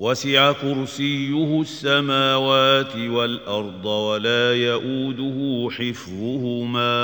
وسع كرسيه السماوات والأرض ولا يئوده حفظهما.